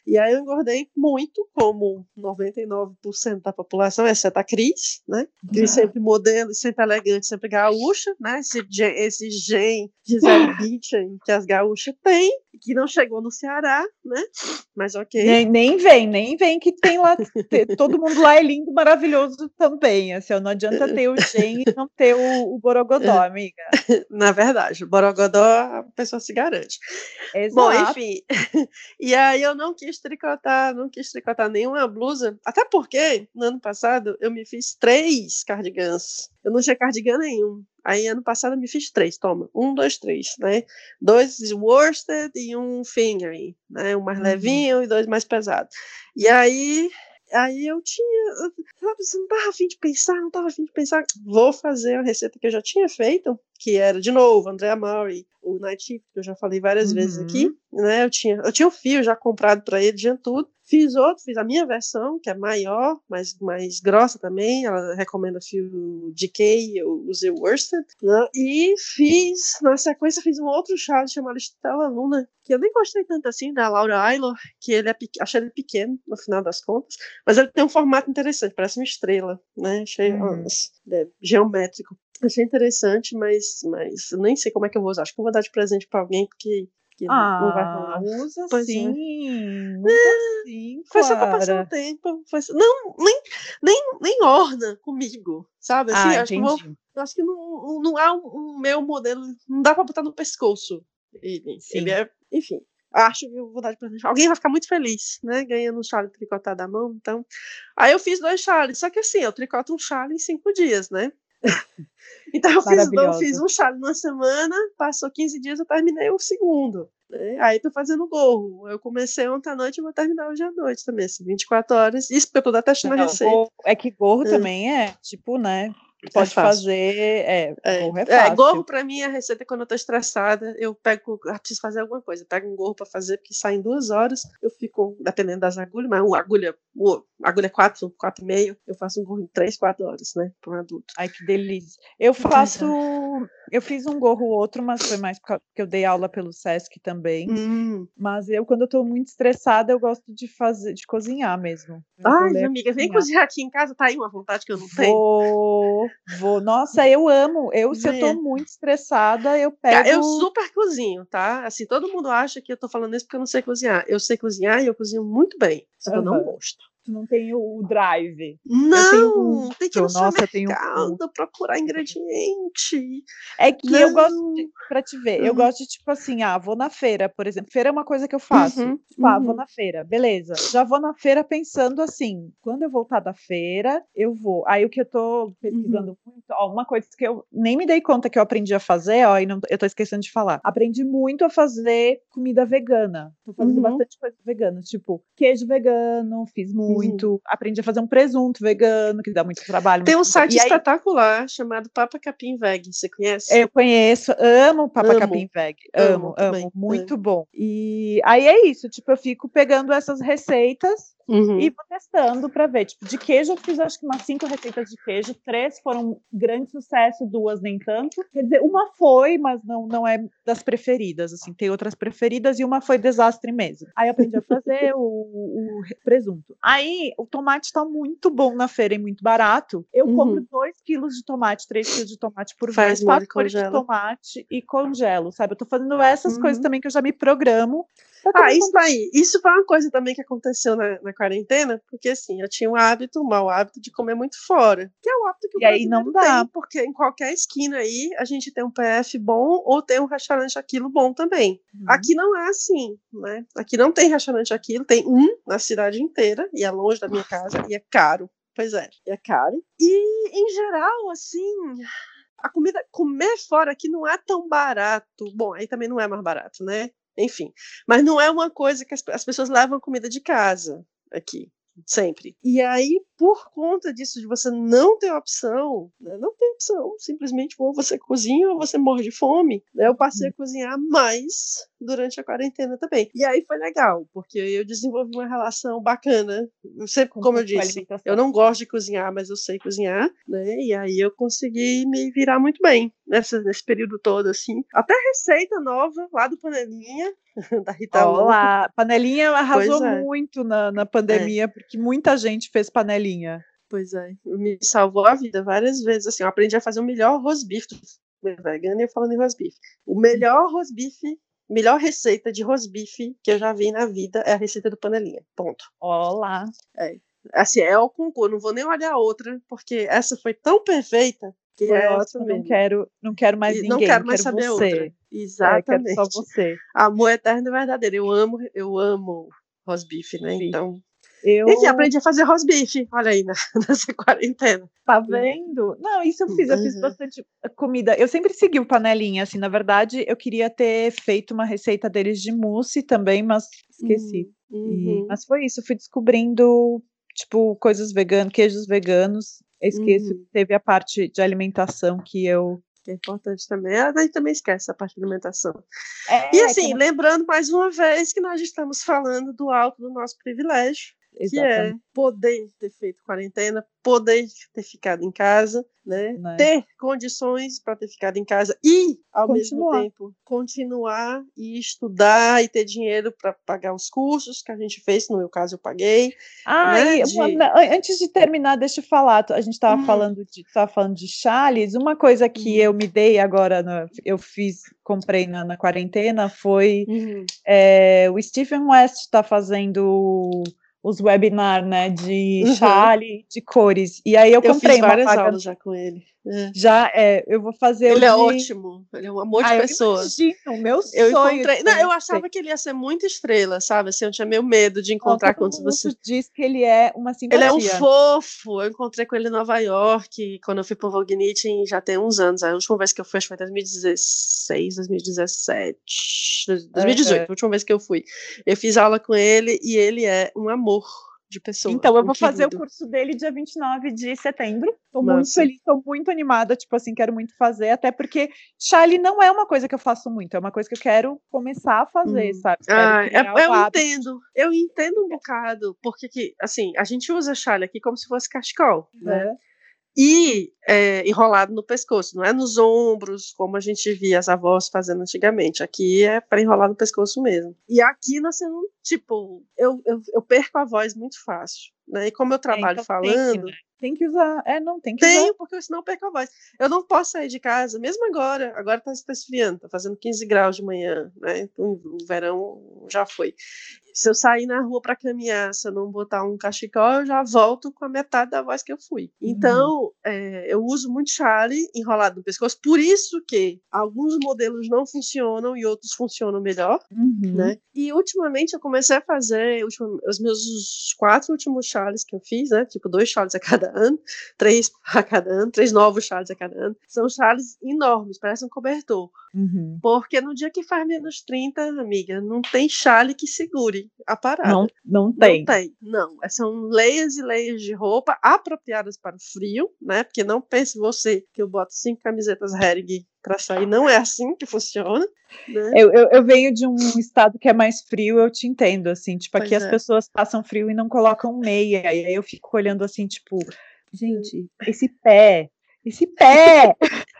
E aí eu engordei muito, como 99% da população, exceto a Cris, né? Cris sempre modelo, sempre elegante, sempre gaúcha, né? Esse, esse gen Gisele Bündchen que as gaúchas têm, que não chegou no Ceará, né? Mas ok. Nem, nem vem, nem vem que tem lá, todo mundo lá é lindo, maravilhoso também, assim, não adianta ter o gen e não ter o, o Borogodó, amiga. Na verdade, o Borogodó a pessoa se garante. Exato. Bom, enfim, e aí eu não quis tricotar, não quis tricotar nenhuma blusa, até porque no ano passado eu me fiz três cardigans. Eu não tinha cardigan nenhum. Aí ano passado eu me fiz três, toma. Um, dois, três, né? Dois worsted e um fingering, né? Um mais uhum. levinho e dois mais pesados. E aí aí eu tinha, sabe, você não tava afim de pensar, não tava afim de pensar, vou fazer a receita que eu já tinha feito, que era, de novo, Andrea Maury, o Night Shift, que eu já falei várias uhum. vezes aqui, né? Eu tinha, eu tinha o fio já comprado para ele, tinha tudo. Fiz outro, fiz a minha versão, que é maior, mais, mais grossa também. Ela recomenda fio DK, eu usei o Worsted. Né? E fiz, na sequência, fiz um outro chá chamado Estela Luna, que eu nem gostei tanto assim, da Laura Aylor, que ele é, achei ele pequeno, no final das contas. Mas ele tem um formato interessante, parece uma estrela, né? Achei uhum. é, geométrico. Achei interessante, mas, mas nem sei como é que eu vou usar. Acho que eu vou dar de presente para alguém, porque que ah, não vai rolar. Usa pois é. sim. É. Usa sim, foi só pra passar o tempo. Foi só... Não, nem, nem, nem orna comigo, sabe? Assim, ah, acho, que vou, acho que não, não é um, um, meu modelo, não dá pra botar no pescoço. Ele, ele é, enfim. Acho que eu vou dar de presente. Alguém vai ficar muito feliz, né? Ganhando um chale tricotado à mão. Então, aí eu fiz dois chales. Só que assim, eu tricoto um chale em cinco dias, né? então eu fiz, eu fiz, um chale numa semana, passou 15 dias, eu terminei o segundo. Né? Aí tô fazendo gorro. Eu comecei ontem à noite e vou terminar hoje à noite também, assim, 24 horas. Isso porque eu tô testando a receita. É que gorro é. também é, tipo, né? Pode é fazer. É, é, gorro é, é fácil. É, gorro pra mim, a receita quando eu tô estressada, eu pego. Ah, preciso fazer alguma coisa. Eu pego um gorro pra fazer, porque sai em duas horas. Eu fico, dependendo das agulhas, mas uma agulha, uma agulha 4, 4,5, eu faço um gorro em 3, 4 horas, né? Para um adulto. Ai, que delícia. Eu faço. Eu fiz um gorro outro, mas foi mais porque eu dei aula pelo Sesc também. Hum. Mas eu, quando eu tô muito estressada, eu gosto de fazer, de cozinhar mesmo. Ai, amiga, vem cozinhar aqui em casa, tá aí uma vontade que eu não tenho. Vou, vou. Nossa, eu amo. Eu, se é. eu tô é. muito estressada, eu pego. Eu super cozinho, tá? Assim, todo mundo acha que eu tô falando isso porque eu não sei cozinhar. Eu sei cozinhar e eu cozinho muito bem. Só que uhum. eu não gosto tu não tem o drive. Não, tem que ir no Nossa, mercado, tenho... procurar ingrediente. É que não. eu gosto, de, pra te ver, uhum. eu gosto de, tipo assim, ah, vou na feira, por exemplo. Feira é uma coisa que eu faço. Uhum. Tipo, ah, vou uhum. na feira, beleza. Já vou na feira pensando assim, quando eu voltar da feira, eu vou. Aí o que eu tô pesquisando uhum. muito, ó, uma coisa que eu nem me dei conta que eu aprendi a fazer, ó, e não, eu tô esquecendo de falar. Aprendi muito a fazer comida vegana. Tô fazendo uhum. bastante coisa vegana, tipo, queijo vegano, fiz muito muito. Uhum. Aprendi a fazer um presunto vegano, que dá muito trabalho. Tem um site espetacular chamado Papa Capim Veg. Você conhece? Eu conheço, amo Papa amo. Capim Veg. Amo, amo, amo muito é. bom. E aí é isso, tipo, eu fico pegando essas receitas Uhum. E vou testando para ver. Tipo, de queijo eu fiz acho que umas cinco receitas de queijo, três foram grande sucesso, duas nem tanto. Quer dizer, uma foi, mas não, não é das preferidas, assim, tem outras preferidas e uma foi desastre mesmo. Aí aprendi a fazer o, o, presunto. Aí o tomate está muito bom na feira e muito barato. Eu uhum. compro dois quilos de tomate, três quilos de tomate por Faz vez, quatro cores de tomate e congelo, sabe? Eu tô fazendo essas uhum. coisas também que eu já me programo ah, isso daí. Isso foi uma coisa também que aconteceu na, na, quarentena, porque assim, eu tinha um hábito, um mau hábito de comer muito fora. Que é o hábito que o e aí não dá. Tem, porque em qualquer esquina aí a gente tem um PF bom ou tem um restaurante aquilo bom também. Uhum. Aqui não é assim, né? Aqui não tem restaurante aquilo, tem um na cidade inteira, e é longe da minha casa, e é caro. Pois é, é caro. E em geral, assim, a comida, comer fora aqui não é tão barato. Bom, aí também não é mais barato, né? Enfim. Mas não é uma coisa que as, as pessoas levam comida de casa aqui sempre. E aí, por conta disso, de você não ter opção, né, não tem opção, simplesmente ou você cozinha ou você morre de fome, né, eu passei a cozinhar mais durante a quarentena também. E aí foi legal, porque eu desenvolvi uma relação bacana. Sempre, como eu disse, eu não gosto de cozinhar, mas eu sei cozinhar, né? E aí eu consegui me virar muito bem nessa, nesse período todo, assim. Até receita nova lá do Panelinha, da Rita Olá, Panelinha arrasou é. muito na, na pandemia, é. porque muita gente fez panelinha. Pois é, me salvou a vida várias vezes. Assim, eu aprendi a fazer o melhor rosbife vegano e falando em rosbife. O melhor rosbife melhor receita de rosbife que eu já vi na vida é a receita do panelinha. Ponto. Olá. É. Assim, é o concurso, não vou nem olhar a outra, porque essa foi tão perfeita que foi é ótimo. Não quero, não quero mais e ninguém. Não quero mais quero saber você. outra. Exatamente. É, só você. Amor eterno e verdadeiro. Eu amo, eu amo rosbife, né? Sim. Então, eu... Enfim, aprendi a fazer rosbife, olha aí, nessa quarentena. Tá vendo? Não, isso eu fiz, eu fiz uhum. bastante comida. Eu sempre segui o panelinha, assim, na verdade, eu queria ter feito uma receita deles de mousse também, mas esqueci. Uhum. E, mas foi isso, fui descobrindo, tipo, coisas veganas, queijos veganos. Eu esqueço uhum. teve a parte de alimentação que eu que é importante também. A gente também esquece a parte da alimentação. É, e assim, lembrando mais uma vez que nós estamos falando do alto do nosso privilégio, Exatamente. que é poder ter feito quarentena, poder ter ficado em casa, né? né? Ter condições para ter ficado em casa e, ao continuar. mesmo tempo, continuar e estudar e ter dinheiro para pagar os cursos que a gente fez, no meu caso eu paguei. Ah, né? e, de... uma, antes de terminar, deixa eu falar, a gente estava hum. falando de tava falando de Charles, uma coisa que hum. eu me dei agora, no, eu fiz, comprei na, na quarentena, foi hum. é, o Stephen West está fazendo os webinars, né, de uhum. chale, de cores. E aí eu, eu comprei fiz várias aulas já com ele. É. Já é, eu vou fazer. Ele é de... ótimo, ele é um amor de ah, pessoa. o meu sonho. Eu, encontrei... Não, eu achava que ele ia ser muito estrela, sabe? Assim, eu tinha meio medo de encontrar quando você. diz que ele é uma simpatia. Ele é um fofo. Eu encontrei com ele em Nova York, quando eu fui para o Vognit, já tem uns anos. A última vez que eu fui, acho que foi em 2016, 2017, 2018, é, é. a última vez que eu fui. Eu fiz aula com ele e ele é um amor de pessoa. Então, eu vou fazer o curso dele dia 29 de setembro. Estou muito feliz, estou muito animada, tipo assim, quero muito fazer, até porque Charlie não é uma coisa que eu faço muito, é uma coisa que eu quero começar a fazer, hum. sabe? Ah, é, eu entendo, eu entendo um bocado, porque que, assim, a gente usa Charlie aqui como se fosse cachecol, né? E é, enrolado no pescoço, não é nos ombros, como a gente via as avós fazendo antigamente. Aqui é para enrolar no pescoço mesmo. E aqui nós não, tipo, eu, eu, eu, perco a voz muito fácil. Né? E como eu é, trabalho é, então falando. Tem né? Tem que, usar. É, não, tem que Tenho, usar. porque senão eu perco a voz. Eu não posso sair de casa, mesmo agora. Agora está tá esfriando, está fazendo 15 graus de manhã, né? Então, o verão já foi se eu sair na rua para caminhar, se eu não botar um cachecol, eu já volto com a metade da voz que eu fui. Uhum. Então, uhum. é, eu uso muito chale enrolado no pescoço, por isso que alguns modelos não funcionam e outros funcionam melhor, uhum. né? E ultimamente eu comecei a fazer os meus quatro últimos chales que eu fiz, né? Tipo, dois chales a cada ano, três a cada ano, três novos chales a cada ano. São chales enormes, parecem um cobertor. Uhum. Porque no dia que faz menos 30, amiga, não tem chale que segure a parada. Não, não tem. Não tem, não. É, são leias e leias de roupa apropriadas para o frio, né? Porque não pense você que eu boto cinco camisetas Hering para sair, não é assim que funciona. Né? Eu, eu, eu, venho de um estado que é mais frio, eu te entendo, assim, tipo, aqui pois as é. pessoas passam frio e não colocam meia, e aí eu fico olhando assim, tipo, gente, esse pé, esse pé!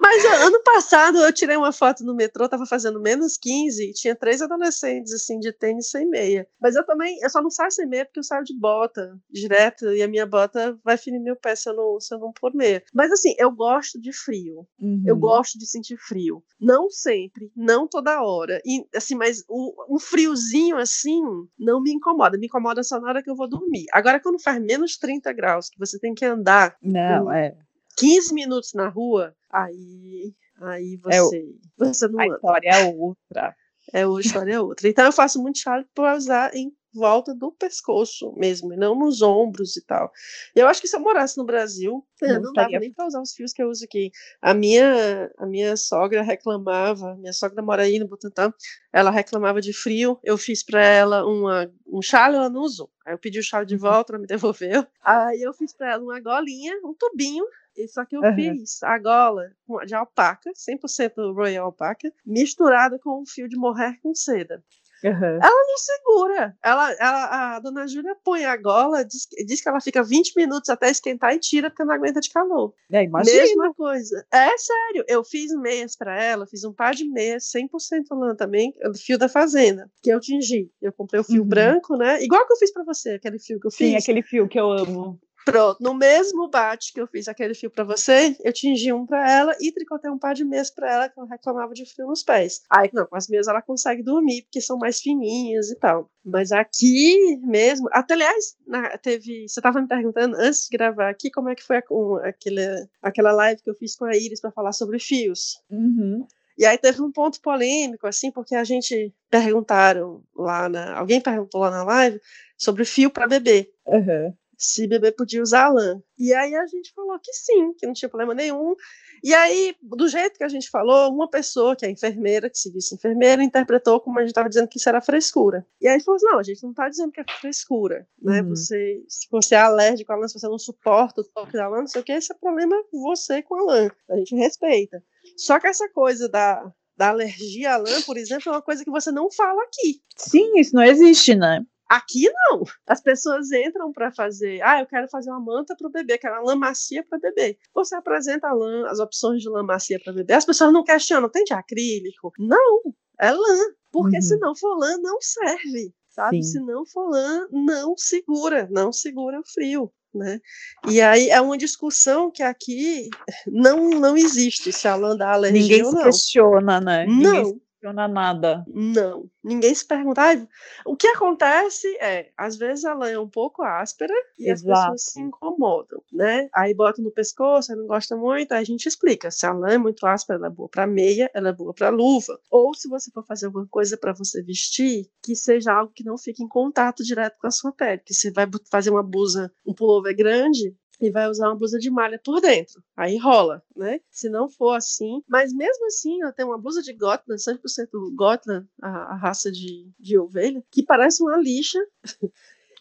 Mas ano passado eu tirei uma foto no metrô, tava fazendo menos 15 e tinha três adolescentes assim de tênis sem meia. Mas eu também, eu só não saio sem meia porque eu saio de bota direto e a minha bota vai ferir meu pé se eu não, se eu não pôr meia. Mas assim, eu gosto de frio. Uhum. Eu gosto de sentir frio. Não sempre, não toda hora. E assim, mas o, um friozinho assim não me incomoda. Me incomoda só na hora que eu vou dormir. Agora quando faz menos 30 graus, que você tem que andar. Não, é 15 minutos na rua, aí, aí você, é você não a anda. história é outra. É, a história é outra. Então eu faço muito chale para usar em volta do pescoço mesmo, e não nos ombros e tal. Eu acho que se eu morasse no Brasil, não, não dava nem para usar os fios que eu uso aqui. A minha, a minha sogra reclamava, minha sogra mora aí no Butantã, ela reclamava de frio, eu fiz para ela uma, um chale, ela não usou. Aí eu pedi o chale de uhum. volta, ela me devolveu. Aí eu fiz para ela uma golinha, um tubinho, só que eu uhum. fiz a gola de alpaca, 100% Royal Alpaca, misturada com um fio de morrer com seda. Uhum. Ela não segura. Ela, ela, a dona Júlia põe a gola, diz, diz, que ela fica 20 minutos até esquentar e tira porque não aguenta de calor. É, imagina. Mesma coisa. É sério. Eu fiz meias para ela, fiz um par de meias 100% lã também, do fio da fazenda, que eu tingi. Eu comprei o fio uhum. branco, né? Igual que eu fiz para você, aquele fio que eu fiz. Sim, aquele fio que eu amo. Pronto, no mesmo bate que eu fiz aquele fio para você, eu tingi um para ela e tricotei um par de meias para ela que ela reclamava de frio nos pés. Aí, não, com as meias ela consegue dormir porque são mais fininhas e tal. Mas aqui mesmo, até aliás, na, teve, você estava me perguntando antes de gravar aqui como é que foi a, um, aquele, aquela live que eu fiz com a Iris para falar sobre fios. Uhum. E aí teve um ponto polêmico, assim, porque a gente perguntaram lá na. Alguém perguntou lá na live sobre fio para bebê. Uhum. Se bebê podia usar lã. E aí a gente falou que sim, que não tinha problema nenhum. E aí, do jeito que a gente falou, uma pessoa que é enfermeira, que se disse enfermeira, interpretou como a gente estava dizendo que isso era frescura. E aí falou assim, não, a gente não está dizendo que é frescura, né? Uhum. Você, se você é alérgico à lã, se você não suporta o toque da lã, não sei o que, esse é problema você com a lã. A gente respeita. Só que essa coisa da, da alergia à lã, por exemplo, é uma coisa que você não fala aqui. Sim, isso não existe, né? Aqui não. As pessoas entram para fazer. Ah, eu quero fazer uma manta para o bebê, quero uma lã macia para bebê. Você apresenta a lã, as opções de lã macia para bebê. As pessoas não questionam, tem de acrílico? Não, é lã. Porque uhum. se não for lã, não serve. Sabe? Sim. Se não for lã, não segura, não segura o frio. Né? E aí é uma discussão que aqui não não existe se a lã dá alergia Ninguém ou não. se questiona, né? Não, Funciona nada. Não, ninguém se pergunta. Ah, o que acontece é, às vezes a lã é um pouco áspera e Exato. as pessoas se incomodam, né? Aí bota no pescoço, aí não gosta muito, aí a gente explica. Se a lã é muito áspera, ela é boa para meia, ela é boa para luva. Ou se você for fazer alguma coisa para você vestir, que seja algo que não fique em contato direto com a sua pele. Que você vai fazer uma blusa, um pullover grande, e vai usar uma blusa de malha por dentro. Aí rola, né? Se não for assim. Mas mesmo assim, eu tenho uma blusa de Gotland, 100% Gotland, a, a raça de, de ovelha, que parece uma lixa.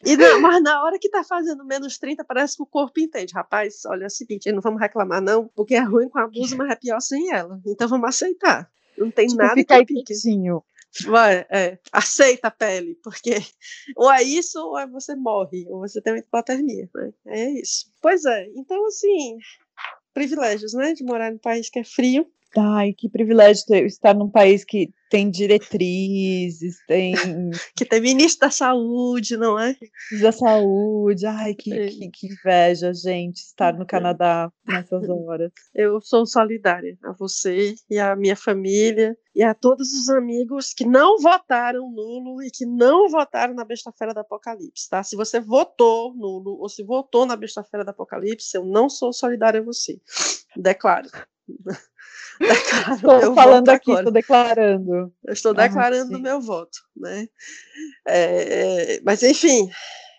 E não, mas na hora que tá fazendo menos 30, parece que o corpo entende. Rapaz, olha é o seguinte, não vamos reclamar, não, porque é ruim com a blusa, mas é pior sem ela. Então vamos aceitar. Não tem tipo, nada que pique. Quietinho. Vai, é, aceita a pele, porque ou é isso ou é você morre, ou você tem uma hipotermia, né? É isso. Pois é, então assim, privilégios, né, de morar num país que é frio. Ai, que privilégio estar num país que tem diretrizes, tem. que tem ministro da saúde, não é? Da saúde. Ai, que, que, que, inveja, gente, estar no Canadá nessas horas. Eu sou solidária a você e a minha família e a todos os amigos que não votaram nulo e que não votaram na besta-feira do Apocalipse, tá? Se você votou nulo ou se votou na besta-feira do Apocalipse, eu não sou solidária a você. Declaro. Estou falando aqui, estou declarando. Eu estou ah, declarando o meu voto, né? É, mas enfim,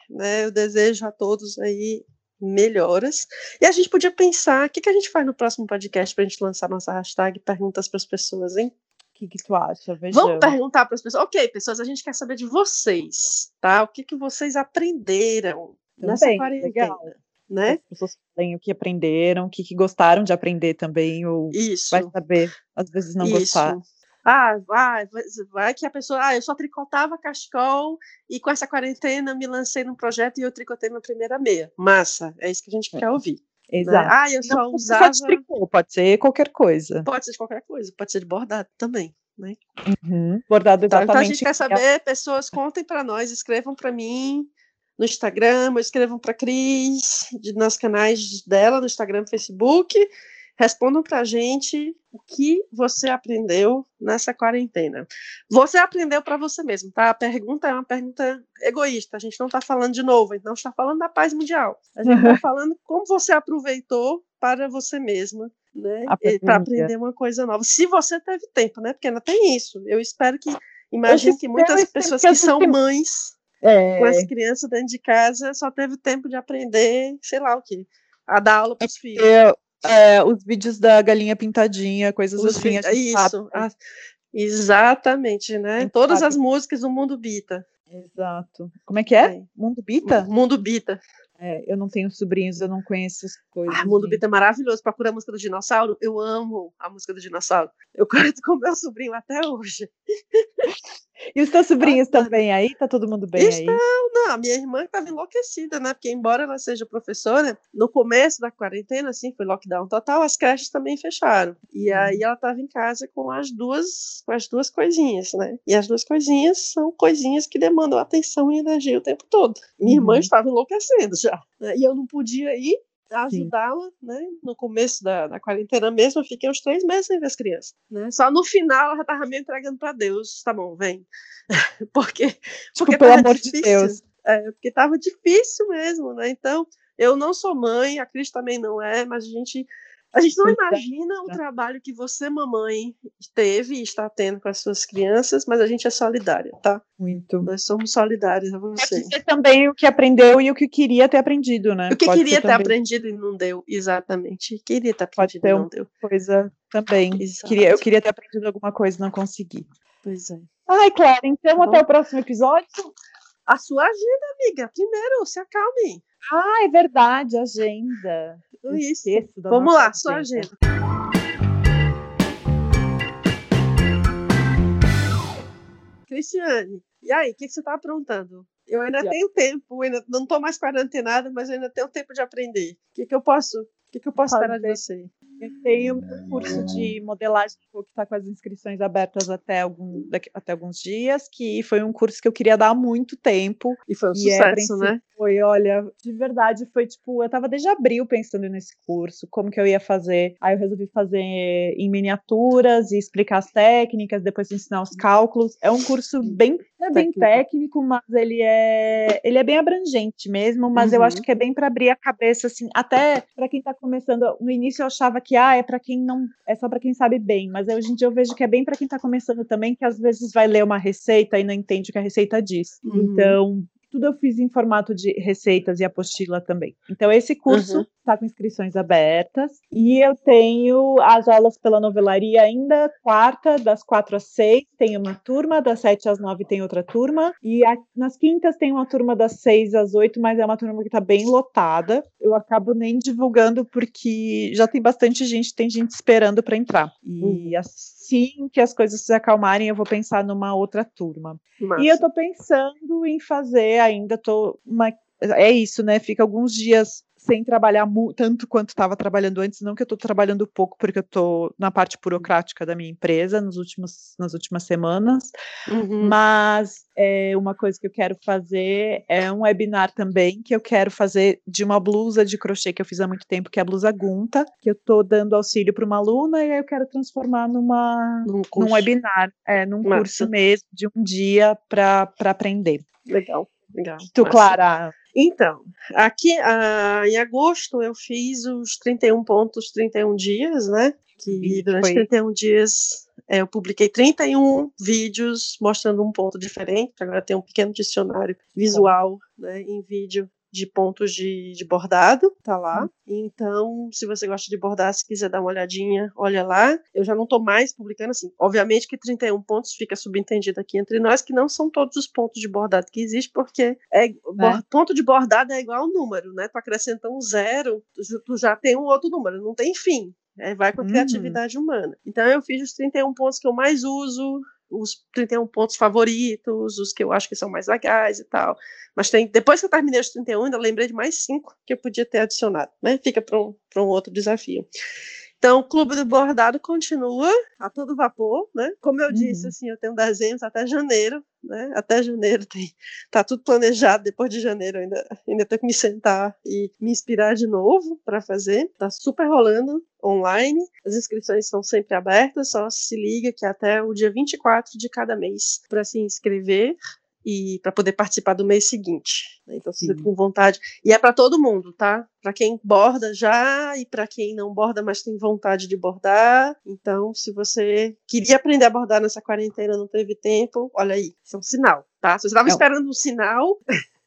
né, eu desejo a todos aí melhoras. E a gente podia pensar, o que, que a gente faz no próximo podcast para a gente lançar nossa hashtag perguntas para as pessoas, hein? O que, que tu acha? Vamos perguntar para as pessoas. Ok, pessoas, a gente quer saber de vocês, tá? O que, que vocês aprenderam Também, nessa quarentena? Legal né? As pessoas falem o que aprenderam, o que, que, gostaram de aprender também, ou Isso. vai saber, às vezes não Isso. gostar. Ah, vai, vai que a pessoa, ah, eu só tricotava cachecol e com essa quarentena me lancei num projeto e eu tricotei minha primeira meia. Massa, é isso que a gente é. quer ouvir. Né? Exato. Né? Ah, eu só não, usava. de tricô, pode ser qualquer coisa. Pode ser de qualquer coisa, pode ser de bordado também. Né? Uhum. Bordado exatamente. Então, então a gente quer saber, pessoas contem para nós, escrevam para mim, no Instagram, escrevam para a Cris, de, nos canais dela, no Instagram e Facebook. Respondam para a gente o que você aprendeu nessa quarentena. Você aprendeu para você mesmo, tá? A pergunta é uma pergunta egoísta. A gente não está falando de novo, a gente não está falando da paz mundial. A gente está falando como você aproveitou para você mesma, né? Para aprender uma coisa nova. Se você teve tempo, né? Porque ainda tem isso. Eu espero que. Imagino que muitas pessoas que são mães é... com as crianças dentro de casa, só teve tempo de aprender, sei lá o que, a dar aula para os é filhos. É, os vídeos da galinha pintadinha, coisas os assim. Isso, a, exatamente, né? Todas sabe. as músicas do Mundo Bita. Exato. Como é que é? é. Mundo Bita? Mundo Bita. É, eu não tenho sobrinhos, eu não conheço as coisas. Ah, Mundo Bita é maravilhoso. Procura a música do dinossauro. Eu amo a música do dinossauro. Eu canto com meu sobrinho até hoje. E os teus sobrinhos ah, também aí? Tá todo mundo bem estão, aí? Não, a minha irmã estava enlouquecida, né? Porque embora ela seja professora, no começo da quarentena, assim, foi lockdown total, as creches também fecharam. E hum. aí ela estava em casa com as duas, com as duas coisinhas, né? E as duas coisinhas são coisinhas que demandam atenção e energia o tempo todo. Minha irmã uhum. estava enlouquecendo já. Né? E eu não podia ir ajudá-la, né? No começo da, da quarentena mesmo, eu fiquei uns três meses sem ver as crianças, né? Só no final ela já tava me entregando para Deus, tá bom, vem. porque porque pelo amor difícil. de Deus. É, porque tava difícil mesmo, né? Então, eu não sou mãe, a Cris também não é, mas a gente A gente não imagina o trabalho que você, mamãe, teve e está tendo com as suas crianças, mas a gente é solidária, tá? Muito. Nós somos solidários a você. Pode ser também o que aprendeu e o que queria ter aprendido, né? O que Pode queria ter também. aprendido e não deu, exatamente. Queria ter Pode aprendido ter e não deu. Coisa também. Exato. Queria, eu queria ter aprendido alguma coisa e não consegui. Pois é. Ai, Clara, então Tá até o próximo episódio. A sua agenda, amiga. Primeiro, se acalme. Ah, é verdade, agenda. Eu Isso. Vamos lá, sua agenda. Cristiane, e aí, o que, que você está aprontando? Eu ainda Já. tenho tempo, ainda não estou mais quarentenada, mas ainda tenho tempo de aprender. O que, que eu posso, o que, que eu posso esperar de você? Eu tenho um curso de modelagem que está com as inscrições abertas até, algum, daqui- até alguns dias, que foi um curso que eu queria dar há muito tempo. E foi um E é sucesso, princípio- né? Foi, olha, de verdade, foi tipo, eu tava desde abril pensando nesse curso, como que eu ia fazer. Aí eu resolvi fazer em miniaturas e explicar as técnicas, depois ensinar os cálculos. É um curso bem, é bem Técnico. técnico, mas ele é, ele é bem abrangente mesmo, mas eu Uhum. acho que é bem para abrir a cabeça assim, até para quem tá começando. No início eu achava que ah, é para quem não, é só para quem sabe bem, mas hoje em dia eu vejo que é bem para quem tá começando também, que às vezes vai ler uma receita e não entende o que a receita diz. Uhum. Então, tudo eu fiz em formato de receitas e apostila também. Então, esse curso Uhum. está com inscrições abertas. E eu tenho as aulas pela novelaria ainda, quarta, das quatro às seis, tem uma turma, das sete às nove tem outra turma. E a- nas quintas tem uma turma das seis às oito, mas é uma turma que está bem lotada. Eu acabo nem divulgando porque já tem bastante gente, tem gente esperando para entrar. E assim que as coisas se acalmarem, eu vou pensar numa outra turma. Massa. E eu tô pensando em fazer ainda, tô uma... é isso, né? Fica alguns dias sem trabalhar tanto quanto estava trabalhando antes, não que eu tô trabalhando pouco, porque eu tô na parte burocrática da minha empresa nos últimos, nas últimas semanas, Uhum. mas é, uma coisa que eu quero fazer é um webinar também, que eu quero fazer de uma blusa de crochê que eu fiz há muito tempo, que é a blusa Gunta, que eu tô dando auxílio para uma aluna e aí eu quero transformar numa Num num webinar, é, num Massa. curso mesmo, de um dia para aprender. Legal, legal. Tu. Clara, Então, aqui ah, em agosto eu fiz os 31 pontos, 31 dias, né? Que E durante foi- 31 dias é, eu publiquei 31 vídeos mostrando um ponto diferente. Agora tem um pequeno dicionário visual né, em vídeo de pontos de, de bordado, tá lá. Então, se você gosta de bordar, se quiser dar uma olhadinha, olha lá. Eu já não tô mais publicando assim. Obviamente que 31 pontos fica subentendido aqui entre nós, que não são todos os pontos de bordado que existe, porque é, bor- ponto de bordado é igual ao número, né? Tu acrescenta um zero, tu, já tem um outro número, não tem fim. É, vai com a Uhum. criatividade humana. Então eu fiz os 31 pontos que eu mais uso, os 31 pontos favoritos, os que eu acho que são mais legais e tal. Mas tem, depois que eu terminei os 31, ainda lembrei de mais cinco que eu podia ter adicionado, né? Fica para um, um outro desafio. Então, o Clube do Bordado continua a todo vapor, né? Como eu disse, Uhum. assim, eu tenho desenhos até janeiro, né? Até janeiro tem, tá tudo planejado. Depois de janeiro ainda, ainda tenho que me sentar e me inspirar de novo para fazer. Tá super rolando online. As inscrições estão sempre abertas, só se liga que é até o dia 24 de cada mês para se inscrever e para poder participar do mês seguinte. né? Então, se você tem vontade. E é para todo mundo, tá? Para quem borda já e para quem não borda, mas tem vontade de bordar. Então, se você queria aprender a bordar nessa quarentena e não teve tempo, olha aí, isso é um sinal, tá? Se você estava esperando um sinal,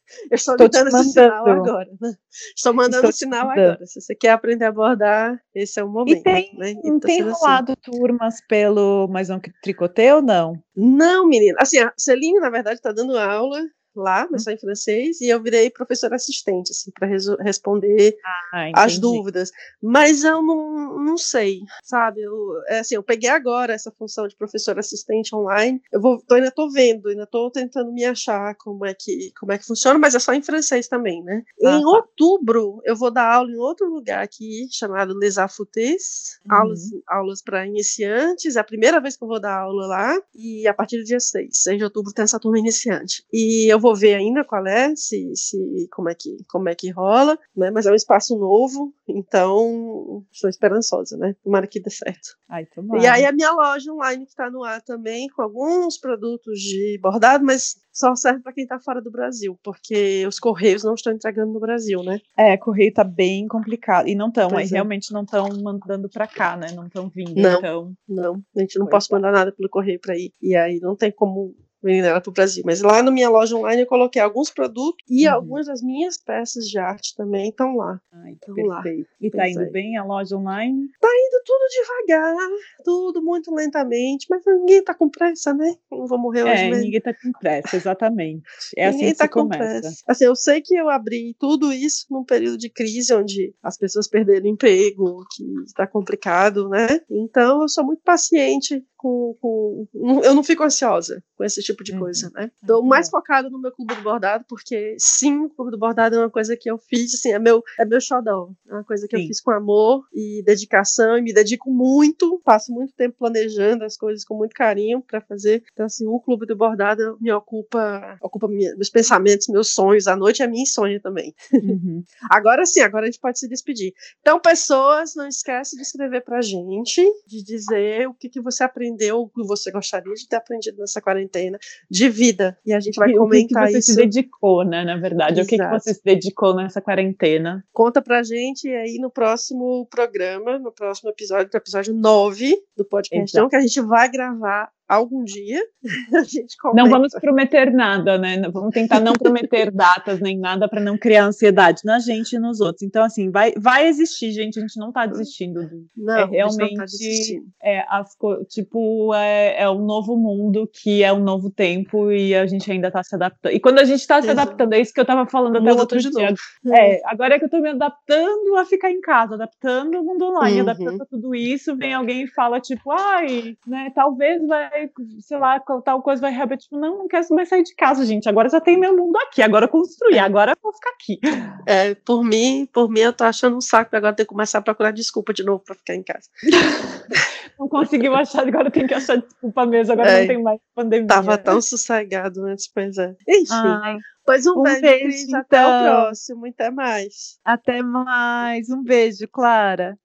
eu estou lhe dando esse sinal agora. né? Estou mandando Estou sinal mandando. agora. Se você quer aprender a bordar, esse é o momento. E tem, né? Tá tem assim. rolado turmas pelo Mais um Tricotê ou não? Não, menina. Assim, a Celine, na verdade, está dando aula lá, mas só em francês, e eu virei professora assistente, assim, para responder Ah, as dúvidas. Mas eu não, não sei, sabe? Eu, é assim, eu peguei agora essa função de professora assistente online. Eu vou, tô, ainda estou vendo, ainda estou tentando me achar como é que como é que funciona, mas é só em francês também, né? Ah, em tá. outubro eu vou dar aula em outro lugar aqui chamado Les Afoutés, Uhum. aulas aulas para iniciantes. É a primeira vez que eu vou dar aula lá e a partir do dia 6, 6 de outubro tem essa turma iniciante. E eu vou vou ver ainda qual é, se, se como é que como é que rola, né? Mas é um espaço novo, então estou esperançosa, né? Tomara que dê certo. Ai, e aí a minha loja online que está no ar também, com alguns produtos de bordado, mas só serve para quem está fora do Brasil, porque os correios não estão entregando no Brasil, né? É, correio tá bem complicado e não estão, é. realmente não estão mandando para cá, né? Não estão vindo, não, então. Não, a gente não pode é. mandar nada pelo correio para ir. E aí não tem como vendendo ela para o Brasil. Mas lá na minha loja online eu coloquei alguns produtos e uhum. algumas das minhas peças de arte também estão lá. Ai, estão lá. E tá indo bem a loja online? Tá indo tudo devagar, tudo muito lentamente, mas ninguém tá com pressa, né? não vou morrer hoje é, mesmo. ninguém tá com pressa, exatamente. É ninguém assim que tá com começa. pressa. Assim, eu sei que eu abri tudo isso num período de crise onde as pessoas perderam emprego, que está complicado, né? Então eu sou muito paciente com, com, eu não fico ansiosa com esse tipo de uhum. coisa, né? Estou mais focada no meu clube do bordado, porque sim, o clube do bordado é uma coisa que eu fiz, assim, é meu, é meu xodó, é uma coisa que sim. eu fiz com amor e dedicação, e me dedico muito, passo muito tempo planejando as coisas com muito carinho para fazer. Então, assim, o clube do bordado me ocupa, ocupa minha, meus pensamentos, meus sonhos, a noite é minha sonho também. Uhum. agora sim, agora a gente pode se despedir. Então, pessoas, não esquece de escrever pra gente, de dizer o que, que você aprendeu aprendeu o que você gostaria de ter aprendido nessa quarentena de vida. E a gente vai e comentar o que, que você isso. se dedicou, né, na verdade. Exato. O que, que você se dedicou nessa quarentena? Conta pra gente aí no próximo programa, no próximo episódio, no episódio 9 do podcast, então, que a gente vai gravar algum dia a gente comenta. Não vamos prometer nada, né? Vamos tentar não prometer datas nem nada para não criar ansiedade na gente e nos outros. Então, assim, vai, vai existir, gente. A gente não tá desistindo. Não, é realmente não tá é as tipo é, é um novo mundo que é um novo tempo e a gente ainda tá se adaptando. E quando a gente tá se adaptando, é isso que eu tava falando até o outro dia. Novo. É, agora é que eu tô me adaptando a ficar em casa, adaptando o mundo online, uhum. adaptando a tudo isso, vem alguém e fala tipo, ai, né, talvez vai sei lá, tal coisa vai reabrir. Tipo, não, não quero mais sair de casa, gente. Agora já tem meu mundo aqui, agora eu construí, agora eu vou ficar aqui. É, por mim, por mim, eu tô achando um saco agora ter que começar a procurar desculpa de novo pra ficar em casa. não conseguiu achar, agora tem que achar desculpa mesmo, agora é, não tem mais pandemia. Tava tão sossegado antes, pois é. Enfim. Ai. Pois um, um beijo, beijo Cris, então. até o então. próximo, até mais. Até mais, um beijo, Clara.